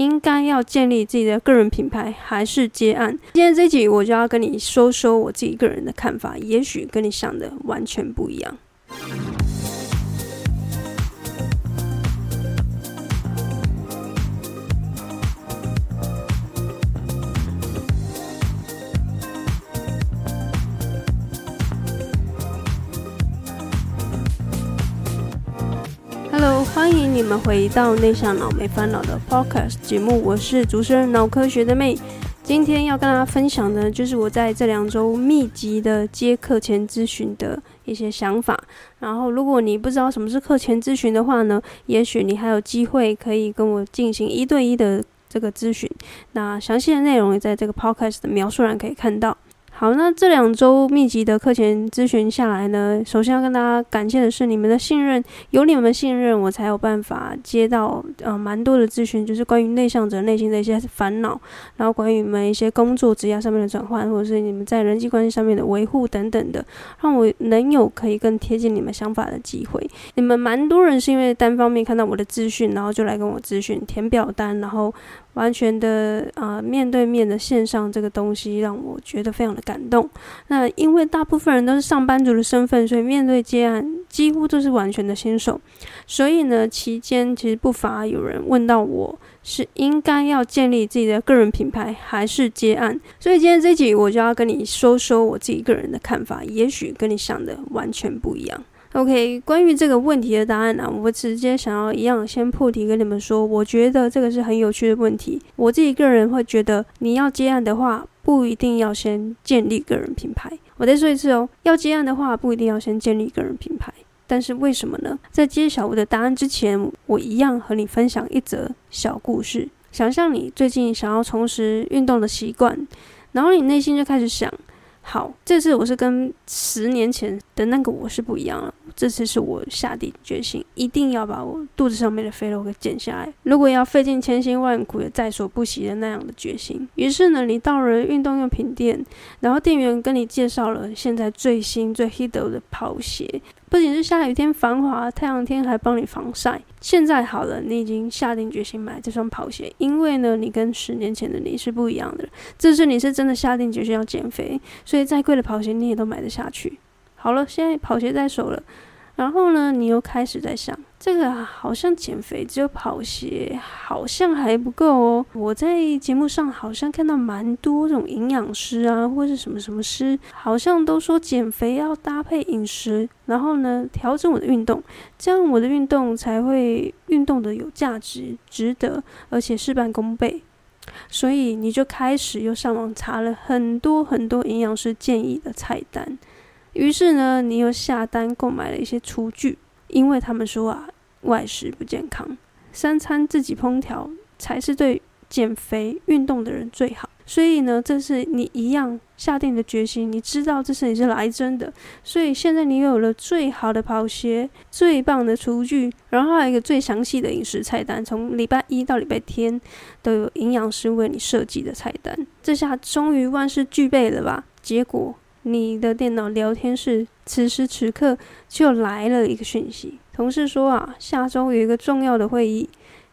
应该要建立自己的个人品牌，还是接案？今天这集我就要跟你说说我自己个人的看法，也许跟你想的完全不一样。欢迎你们回到内向脑没烦恼的 Podcast 节目，我是主持人脑科学的妹。今天要跟大家分享的，就是我在这两周密集的接课前咨询的一些想法。然后，如果你不知道什么是课前咨询的话呢，也许你还有机会可以跟我进行一对一的这个咨询。那详细的内容也在这个 Podcast 的描述栏可以看到。好，那这两周密集的课前咨询下来呢，首先要跟大家感谢的是你们的信任，有你们的信任，我才有办法接到呃蛮多的咨询，就是关于内向者内心的一些烦恼，然后关于你们一些工作职业上面的转换，或者是你们在人际关系上面的维护等等的，让我能有可以更贴近你们想法的机会。你们蛮多人是因为单方面看到我的资讯，然后就来跟我咨询，填表单，然后。完全的啊、面对面的线上这个东西让我觉得非常的感动。那因为大部分人都是上班族的身份，所以面对接案几乎都是完全的新手。所以呢，期间其实不乏有人问到我是应该要建立自己的个人品牌，还是接案。所以今天这集我就要跟你说说我自己个人的看法，也许跟你想的完全不一样。OK，关于这个问题的答案呢、啊，我直接想要一样先破题跟你们说，我觉得这个是很有趣的问题。我自己个人会觉得，你要接案的话，不一定要先建立个人品牌。我再说一次哦，要接案的话，不一定要先建立个人品牌。但是为什么呢？在揭晓我的答案之前，我一样和你分享一则小故事。想象你最近想要重拾运动的习惯，然后你内心就开始想。好，这次我是跟十年前的那个我是不一样了。这次是我下定决心，一定要把我肚子上面的肥肉给减下来。如果要费尽千辛万苦也在所不惜的那样的决心。于是呢，你到了运动用品店，然后店员跟你介绍了现在最新最 hit 的跑鞋。不仅是下雨天防滑，太阳天还帮你防晒。现在好了，你已经下定决心买这双跑鞋，因为呢，你跟十年前的你是不一样的。这次你是真的下定决心要减肥，所以再贵的跑鞋你也都买得下去。好了，现在跑鞋在手了。然后呢，你又开始在想，这个好像减肥只有跑鞋好像还不够哦。我在节目上好像看到蛮多这种营养师啊，或是什么什么师，好像都说减肥要搭配饮食，然后呢，调整我的运动，这样我的运动才会运动的有价值、值得，而且事半功倍。所以你就开始又上网查了很多很多营养师建议的菜单。于是呢，你又下单购买了一些厨具，因为他们说啊，外食不健康，三餐自己烹调才是对减肥运动的人最好。所以呢，这是你一样下定的决心，你知道这是你是来真的。所以现在你有了最好的跑鞋、最棒的厨具，然后还有一个最详细的饮食菜单，从礼拜一到礼拜天都有营养师为你设计的菜单。这下终于万事俱备了吧？结果。你的电脑聊天室此时此刻就来了一个讯息，同事说啊，下周有一个重要的会议，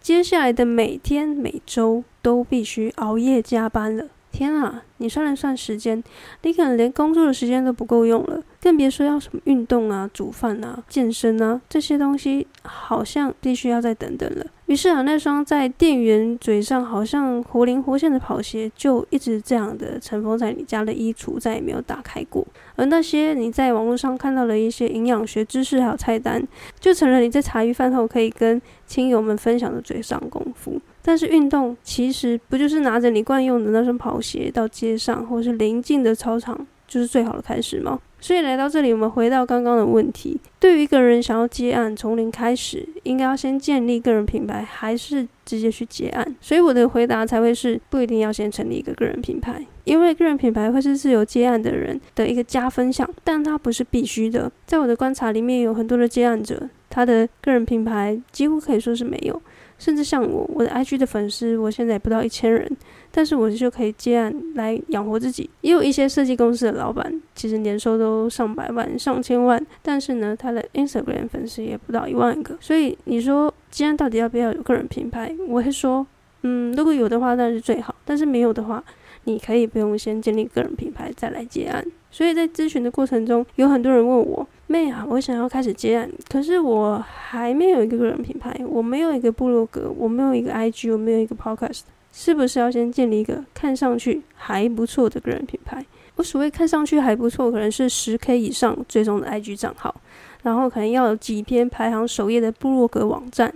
接下来的每天每周都必须熬夜加班了。天啊，你算了算时间，你可能连工作的时间都不够用了，更别说要什么运动啊、煮饭啊、健身啊这些东西，好像必须要再等等了。于是啊，那双在店员嘴上好像活灵活现的跑鞋，就一直这样的尘封在你家的衣橱，再也没有打开过。而那些你在网络上看到的一些营养学知识还有菜单，就成了你在茶余饭后可以跟亲友们分享的嘴上功夫。但是运动其实不就是拿着你惯用的那双跑鞋到街上，或是邻近的操场，就是最好的开始吗？所以来到这里，我们回到刚刚的问题：对于一个人想要接案，从零开始，应该要先建立个人品牌，还是直接去接案？所以我的回答才会是不一定要先成立一个个人品牌，因为个人品牌会是自由接案的人的一个加分项，但它不是必须的。在我的观察里面，有很多的接案者，他的个人品牌几乎可以说是没有。甚至像我，我的 IG 的粉丝，我现在也不到一千人，但是我就可以接案来养活自己。也有一些设计公司的老板，其实年收都上百万、上千万，但是呢，他的 Instagram 粉丝也不到一万个。所以你说接案到底要不要有个人品牌？我会说，嗯，如果有的话，当然是最好；但是没有的话，你可以不用先建立个人品牌再来接案。所以在咨询的过程中，有很多人问我。妹啊，我想要开始接案，可是我还没有一个个人品牌，我没有一个部落格，我没有一个 IG，我没有一个 Podcast，是不是要先建立一个看上去还不错的个人品牌？我所谓看上去还不错，可能是十 K 以上最终的 IG 账号，然后可能要有几篇排行首页的部落格网站。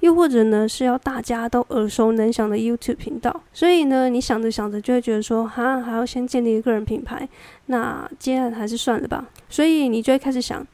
又或者呢，是要大家都耳熟能详的 YouTube 频道，所以呢，你想着想着就会觉得说，哈，还要先建立一个个人品牌，那接案还是算了吧。所以你就会开始想，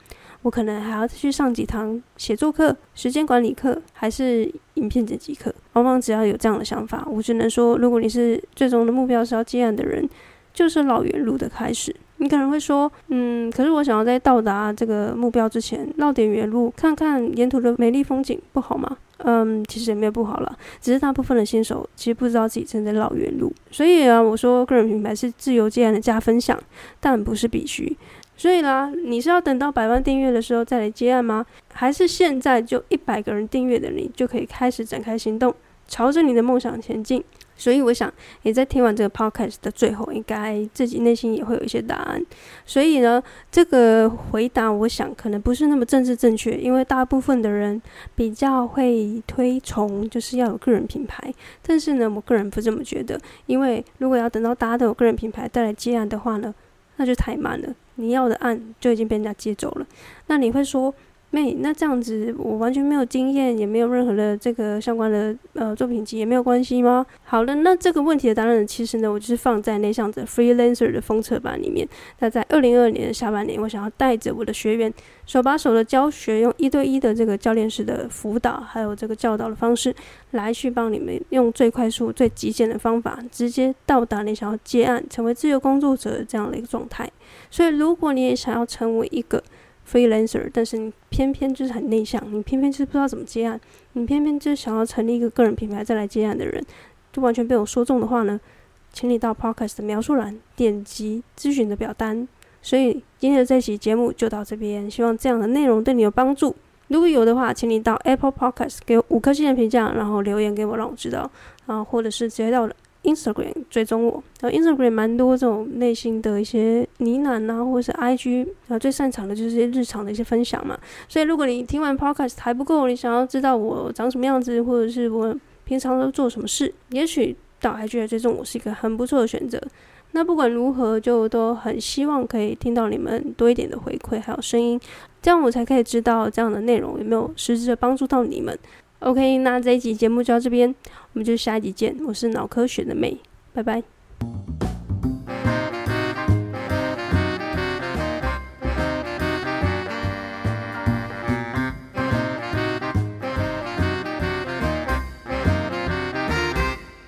我可能还要去上几堂写作课、时间管理课，还是影片剪辑课。往往只要有这样的想法，我只能说，如果你是最终的目标是要接案的人，就是绕远路的开始。你可能会说，嗯，可是我想要在到达这个目标之前绕点远路，看看沿途的美丽风景，不好吗？嗯，其实也没有不好了，只是大部分的新手其实不知道自己正在绕远路。所以啊，我说个人品牌是自由接案的加分项，但不是必须。所以啦，你是要等到百万订阅的时候再来接案吗？还是现在就一百个人订阅的你就可以开始展开行动，朝着你的梦想前进？所以我想，你在听完这个 podcast 的最后，应该自己内心也会有一些答案。所以呢，这个回答我想可能不是那么政治正确，因为大部分的人比较会推崇就是要有个人品牌。但是呢，我个人不这么觉得，因为如果要等到大家都有个人品牌再来接案的话呢，那就太慢了，你要的案就已经被人家接走了。那你会说，妹，那这样子我完全没有经验，也没有任何的这个相关的呃作品集，也没有关系吗？好了，那这个问题的答案其实呢，我就是放在内向者 freelancer 的封测版里面。那在二零二二年的下半年，我想要带着我的学员手把手的教学，用一对一的这个教练式的辅导，还有这个教导的方式，来去帮你们用最快速、最极简的方法，直接到达你想要接案、成为自由工作者这样的一个状态。所以，如果你也想要成为一个 freelancer，但是你偏偏就是很内向，你偏偏就是不知道怎么接案，你偏偏就是想要成立一个个人品牌再来接案的人，就完全被我说中的话呢，请你到 podcast 的描述栏点击咨询的表单。所以今天的这期节目就到这边，希望这样的内容对你有帮助。如果有的话，请你到 Apple Podcast 给我五颗星的评价，然后留言给我，让我知道，然后或者是直接到了。Instagram 追踪我，然后 Instagram 蛮多这种内心的一些呢喃啊，或者是 IG，然后最擅长的就是日常的一些分享嘛。所以如果你听完 Podcast 还不够，你想要知道我长什么样子，或者是我平常都做什么事，也许到 IG 来追踪我是一个很不错的选择。那不管如何，就都很希望可以听到你们多一点的回馈，还有声音，这样我才可以知道这样的内容有没有实质的帮助到你们。OK，那这一集节目就到这边，我们就下一集见。我是脑科学的妹，拜拜。